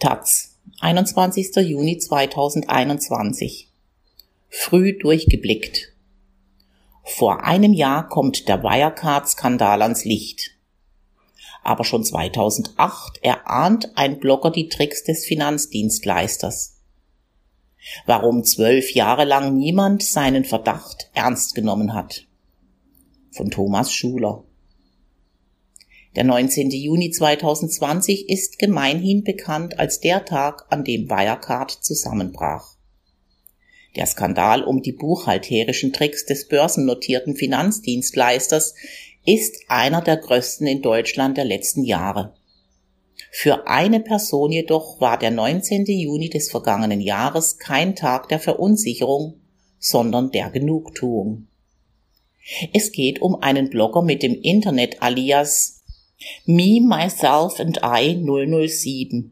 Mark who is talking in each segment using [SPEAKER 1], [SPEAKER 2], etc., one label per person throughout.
[SPEAKER 1] Taz, 21. Juni 2021. Früh durchgeblickt. Vor einem Jahr kommt der Wirecard-Skandal ans Licht. Aber schon 2008 erahnt ein Blogger die Tricks des Finanzdienstleisters. Warum zwölf Jahre lang niemand seinen Verdacht ernst genommen hat. Von Thomas Schuler. Der 19. Juni 2020 ist gemeinhin bekannt als der Tag, an dem Wirecard zusammenbrach. Der Skandal um die buchhalterischen Tricks des börsennotierten Finanzdienstleisters ist einer der größten in Deutschland der letzten Jahre. Für eine Person jedoch war der 19. Juni des vergangenen Jahres kein Tag der Verunsicherung, sondern der Genugtuung. Es geht um einen Blogger mit dem Internet-Alias Me, Myself and I 007.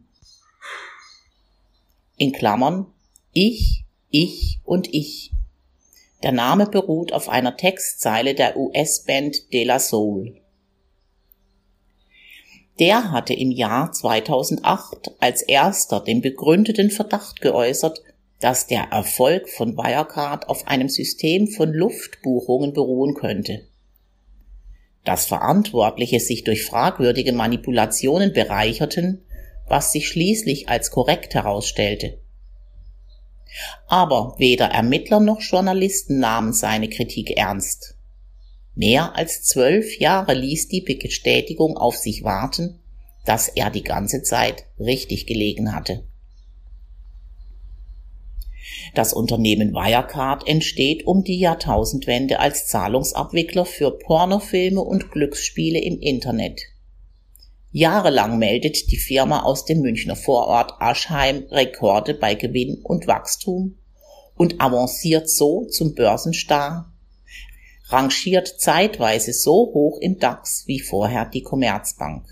[SPEAKER 1] In Klammern Ich, Ich und Ich. Der Name beruht auf einer Textzeile der US-Band De La Soul. Der hatte im Jahr 2008 als erster den begründeten Verdacht geäußert, dass der Erfolg von Wirecard auf einem System von Luftbuchungen beruhen könnte dass Verantwortliche sich durch fragwürdige Manipulationen bereicherten, was sich schließlich als korrekt herausstellte. Aber weder Ermittler noch Journalisten nahmen seine Kritik ernst. Mehr als zwölf Jahre ließ die Bestätigung auf sich warten, dass er die ganze Zeit richtig gelegen hatte. Das Unternehmen Wirecard entsteht um die Jahrtausendwende als Zahlungsabwickler für Pornofilme und Glücksspiele im Internet. Jahrelang meldet die Firma aus dem Münchner Vorort Aschheim Rekorde bei Gewinn und Wachstum und avanciert so zum Börsenstar, rangiert zeitweise so hoch im DAX wie vorher die Commerzbank.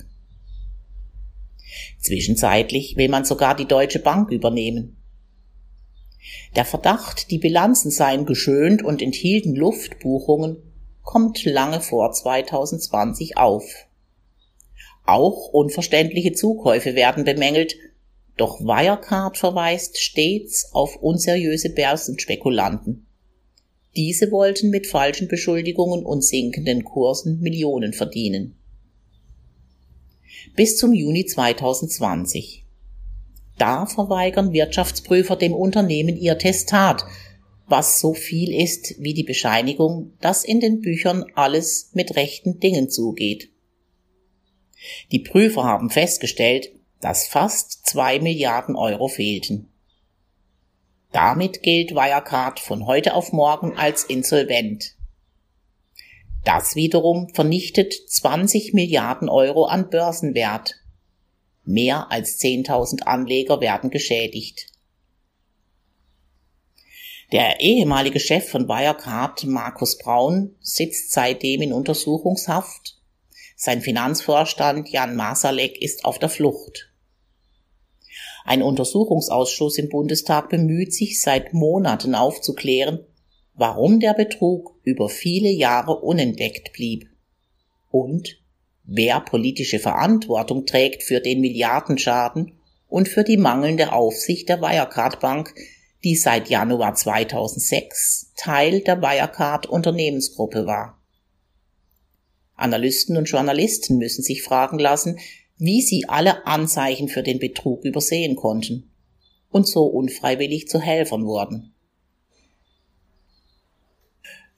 [SPEAKER 1] Zwischenzeitlich will man sogar die Deutsche Bank übernehmen. Der Verdacht, die Bilanzen seien geschönt und enthielten Luftbuchungen, kommt lange vor 2020 auf. Auch unverständliche Zukäufe werden bemängelt, doch Wirecard verweist stets auf unseriöse Börsenspekulanten. Diese wollten mit falschen Beschuldigungen und sinkenden Kursen Millionen verdienen. Bis zum Juni 2020. Da verweigern Wirtschaftsprüfer dem Unternehmen ihr Testat, was so viel ist wie die Bescheinigung, dass in den Büchern alles mit rechten Dingen zugeht. Die Prüfer haben festgestellt, dass fast zwei Milliarden Euro fehlten. Damit gilt Wirecard von heute auf morgen als insolvent. Das wiederum vernichtet 20 Milliarden Euro an Börsenwert. Mehr als 10.000 Anleger werden geschädigt. Der ehemalige Chef von Wirecard, Markus Braun, sitzt seitdem in Untersuchungshaft. Sein Finanzvorstand Jan Masalek ist auf der Flucht. Ein Untersuchungsausschuss im Bundestag bemüht sich seit Monaten aufzuklären, warum der Betrug über viele Jahre unentdeckt blieb und wer politische Verantwortung trägt für den Milliardenschaden und für die mangelnde Aufsicht der Wirecard Bank, die seit Januar 2006 Teil der Wirecard Unternehmensgruppe war. Analysten und Journalisten müssen sich fragen lassen, wie sie alle Anzeichen für den Betrug übersehen konnten und so unfreiwillig zu Helfern wurden.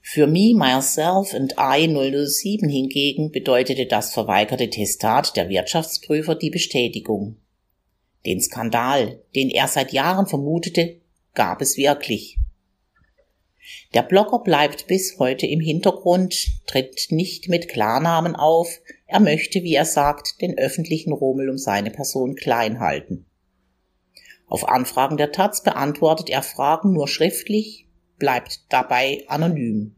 [SPEAKER 1] Für Me, Myself and I 007 hingegen bedeutete das verweigerte Testat der Wirtschaftsprüfer die Bestätigung. Den Skandal, den er seit Jahren vermutete, gab es wirklich. Der Blogger bleibt bis heute im Hintergrund, tritt nicht mit Klarnamen auf, er möchte, wie er sagt, den öffentlichen Rummel um seine Person klein halten. Auf Anfragen der Taz beantwortet er Fragen nur schriftlich, bleibt dabei anonym.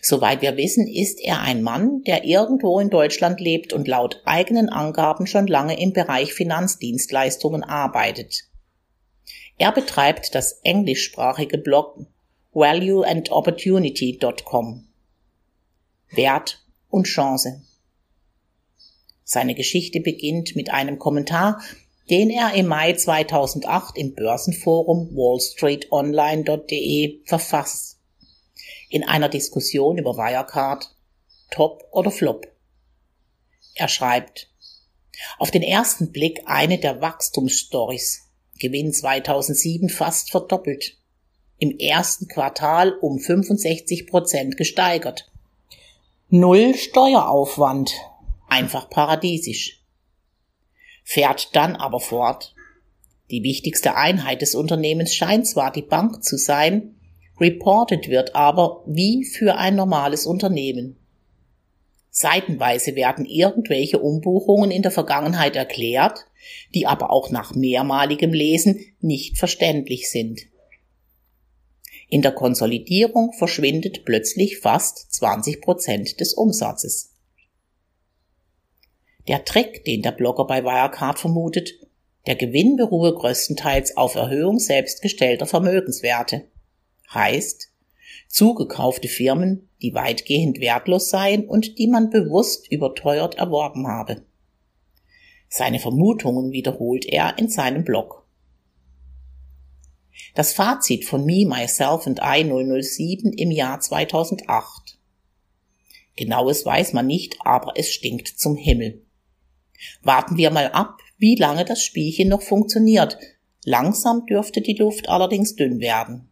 [SPEAKER 1] Soweit wir wissen, ist er ein Mann, der irgendwo in Deutschland lebt und laut eigenen Angaben schon lange im Bereich Finanzdienstleistungen arbeitet. Er betreibt das englischsprachige Blog valueandopportunity.com. Wert und Chance. Seine Geschichte beginnt mit einem Kommentar, den er im Mai 2008 im Börsenforum wallstreetonline.de verfasst. In einer Diskussion über Wirecard, Top oder Flop. Er schreibt, auf den ersten Blick eine der Wachstumsstories. Gewinn 2007 fast verdoppelt. Im ersten Quartal um 65 Prozent gesteigert. Null Steueraufwand. Einfach paradiesisch. Fährt dann aber fort. Die wichtigste Einheit des Unternehmens scheint zwar die Bank zu sein, reported wird aber wie für ein normales Unternehmen. Seitenweise werden irgendwelche Umbuchungen in der Vergangenheit erklärt, die aber auch nach mehrmaligem Lesen nicht verständlich sind. In der Konsolidierung verschwindet plötzlich fast 20 Prozent des Umsatzes. Der Trick, den der Blogger bei Wirecard vermutet, der Gewinn beruhe größtenteils auf Erhöhung selbstgestellter Vermögenswerte. Heißt, zugekaufte Firmen, die weitgehend wertlos seien und die man bewusst überteuert erworben habe. Seine Vermutungen wiederholt er in seinem Blog. Das Fazit von Me, Myself and I 007 im Jahr 2008. Genaues weiß man nicht, aber es stinkt zum Himmel. Warten wir mal ab, wie lange das Spielchen noch funktioniert. Langsam dürfte die Luft allerdings dünn werden.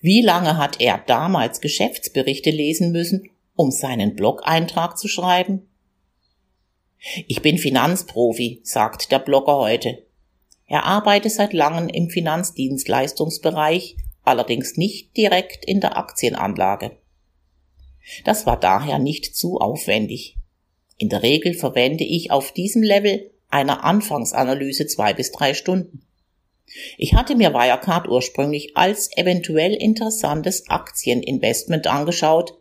[SPEAKER 1] Wie lange hat er damals Geschäftsberichte lesen müssen, um seinen Blog-Eintrag zu schreiben? Ich bin Finanzprofi, sagt der Blogger heute. Er arbeitet seit langem im Finanzdienstleistungsbereich, allerdings nicht direkt in der Aktienanlage. Das war daher nicht zu aufwendig. In der Regel verwende ich auf diesem Level einer Anfangsanalyse zwei bis drei Stunden. Ich hatte mir Wirecard ursprünglich als eventuell interessantes Aktieninvestment angeschaut,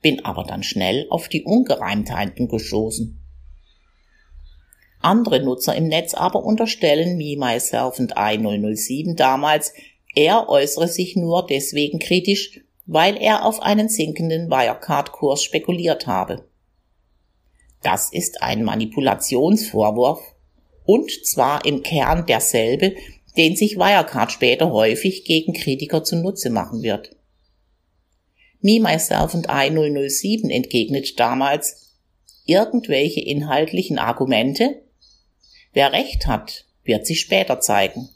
[SPEAKER 1] bin aber dann schnell auf die Ungereimtheiten gestoßen. Andere Nutzer im Netz aber unterstellen Me, Myself und I 007 damals, er äußere sich nur deswegen kritisch, weil er auf einen sinkenden Wirecard-Kurs spekuliert habe. Das ist ein Manipulationsvorwurf und zwar im Kern derselbe, den sich Wirecard später häufig gegen Kritiker zunutze machen wird. Me, Myself und I 007 entgegnet damals, irgendwelche inhaltlichen Argumente? Wer recht hat, wird sich später zeigen.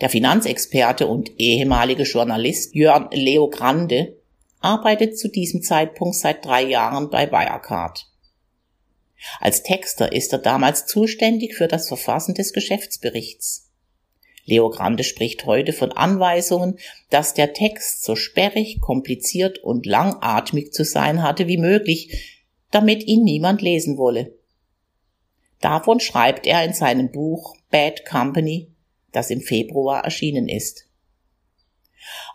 [SPEAKER 1] Der Finanzexperte und ehemalige Journalist Jörn Leo Grande arbeitet zu diesem Zeitpunkt seit drei Jahren bei Wirecard. Als Texter ist er damals zuständig für das Verfassen des Geschäftsberichts. Leo Grande spricht heute von Anweisungen, dass der Text so sperrig, kompliziert und langatmig zu sein hatte wie möglich, damit ihn niemand lesen wolle. Davon schreibt er in seinem Buch Bad Company, das im Februar erschienen ist.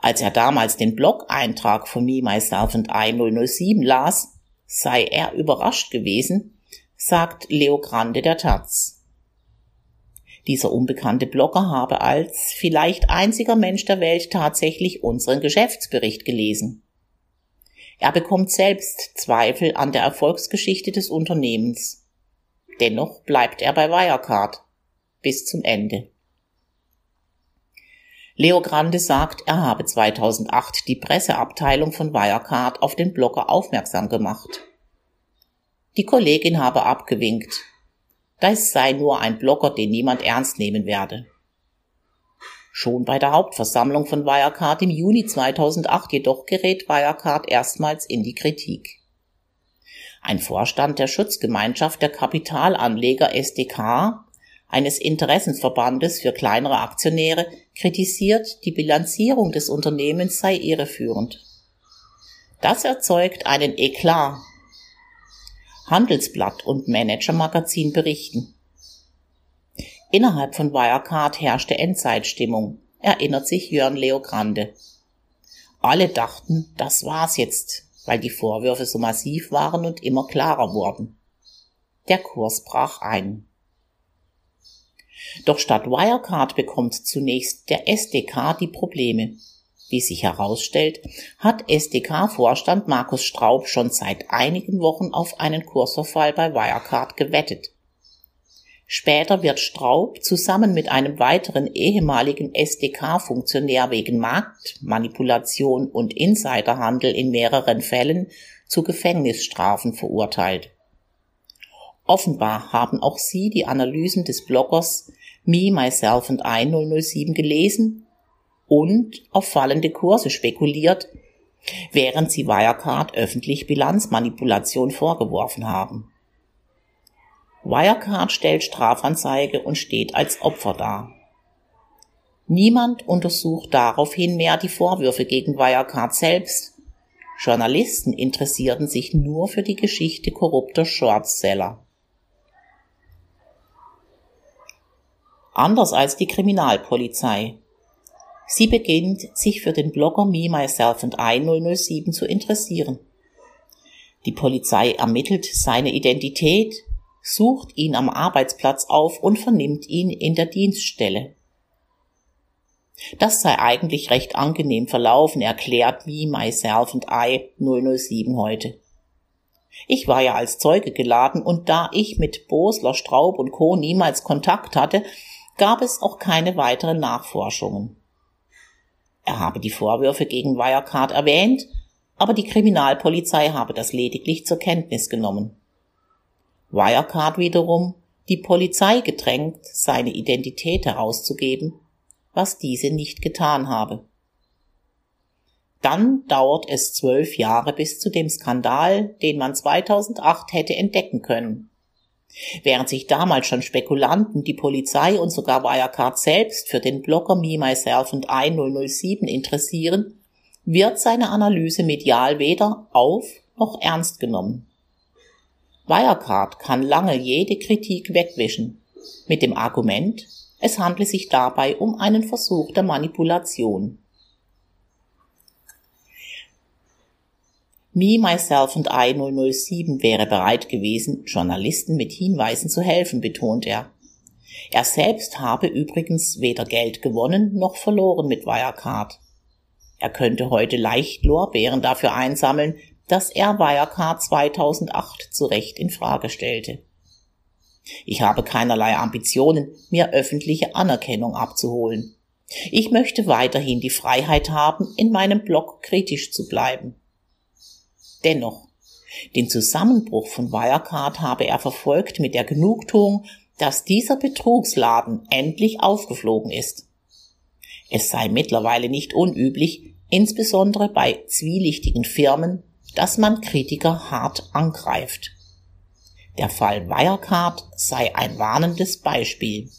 [SPEAKER 1] Als er damals den Blog-Eintrag von Me, Myself and I 007 las, sei er überrascht gewesen, sagt Leo Grande der Taz. Dieser unbekannte Blogger habe als vielleicht einziger Mensch der Welt tatsächlich unseren Geschäftsbericht gelesen. Er bekommt selbst Zweifel an der Erfolgsgeschichte des Unternehmens. Dennoch bleibt er bei Wirecard bis zum Ende. Leo Grande sagt, er habe 2008 die Presseabteilung von Wirecard auf den Blogger aufmerksam gemacht. Die Kollegin habe abgewinkt. Das sei nur ein Blogger, den niemand ernst nehmen werde. Schon bei der Hauptversammlung von Wirecard im Juni 2008 jedoch gerät Wirecard erstmals in die Kritik. Ein Vorstand der Schutzgemeinschaft der Kapitalanleger SDK, eines Interessensverbandes für kleinere Aktionäre, kritisiert, die Bilanzierung des Unternehmens sei irreführend. Das erzeugt einen Eklat Handelsblatt und Manager Magazin berichten. Innerhalb von Wirecard herrschte Endzeitstimmung, erinnert sich Jörn Leo Grande. Alle dachten, das war's jetzt, weil die Vorwürfe so massiv waren und immer klarer wurden. Der Kurs brach ein. Doch statt Wirecard bekommt zunächst der SDK die Probleme. Wie sich herausstellt, hat SDK-Vorstand Markus Straub schon seit einigen Wochen auf einen Kursverfall bei Wirecard gewettet. Später wird Straub zusammen mit einem weiteren ehemaligen SDK-Funktionär wegen Marktmanipulation und Insiderhandel in mehreren Fällen zu Gefängnisstrafen verurteilt. Offenbar haben auch Sie die Analysen des Bloggers Me, Myself and I 007 gelesen und auf fallende Kurse spekuliert, während Sie Wirecard öffentlich Bilanzmanipulation vorgeworfen haben. Wirecard stellt Strafanzeige und steht als Opfer dar. Niemand untersucht daraufhin mehr die Vorwürfe gegen Wirecard selbst. Journalisten interessierten sich nur für die Geschichte korrupter Shortseller. Anders als die Kriminalpolizei. Sie beginnt, sich für den Blogger Me, Myself and I 007 zu interessieren. Die Polizei ermittelt seine Identität, sucht ihn am Arbeitsplatz auf und vernimmt ihn in der Dienststelle. Das sei eigentlich recht angenehm verlaufen, erklärt Me, Myself and I 007 heute. Ich war ja als Zeuge geladen und da ich mit Bosler, Straub und Co. niemals Kontakt hatte, gab es auch keine weiteren Nachforschungen. Er habe die Vorwürfe gegen Wirecard erwähnt, aber die Kriminalpolizei habe das lediglich zur Kenntnis genommen. Wirecard wiederum die Polizei gedrängt, seine Identität herauszugeben, was diese nicht getan habe. Dann dauert es zwölf Jahre bis zu dem Skandal, den man 2008 hätte entdecken können. Während sich damals schon Spekulanten, die Polizei und sogar Wirecard selbst für den Blogger Me, Myself und I 007 interessieren, wird seine Analyse medial weder auf noch ernst genommen. Wirecard kann lange jede Kritik wegwischen, mit dem Argument, es handle sich dabei um einen Versuch der Manipulation. Me, Myself and I 007 wäre bereit gewesen, Journalisten mit Hinweisen zu helfen, betont er. Er selbst habe übrigens weder Geld gewonnen noch verloren mit Wirecard. Er könnte heute leicht Lorbeeren dafür einsammeln, dass er Wirecard 2008 zu Recht in Frage stellte. Ich habe keinerlei Ambitionen, mir öffentliche Anerkennung abzuholen. Ich möchte weiterhin die Freiheit haben, in meinem Blog kritisch zu bleiben. Dennoch, den Zusammenbruch von Wirecard habe er verfolgt mit der Genugtuung, dass dieser Betrugsladen endlich aufgeflogen ist. Es sei mittlerweile nicht unüblich, insbesondere bei zwielichtigen Firmen, dass man Kritiker hart angreift. Der Fall Wirecard sei ein warnendes Beispiel.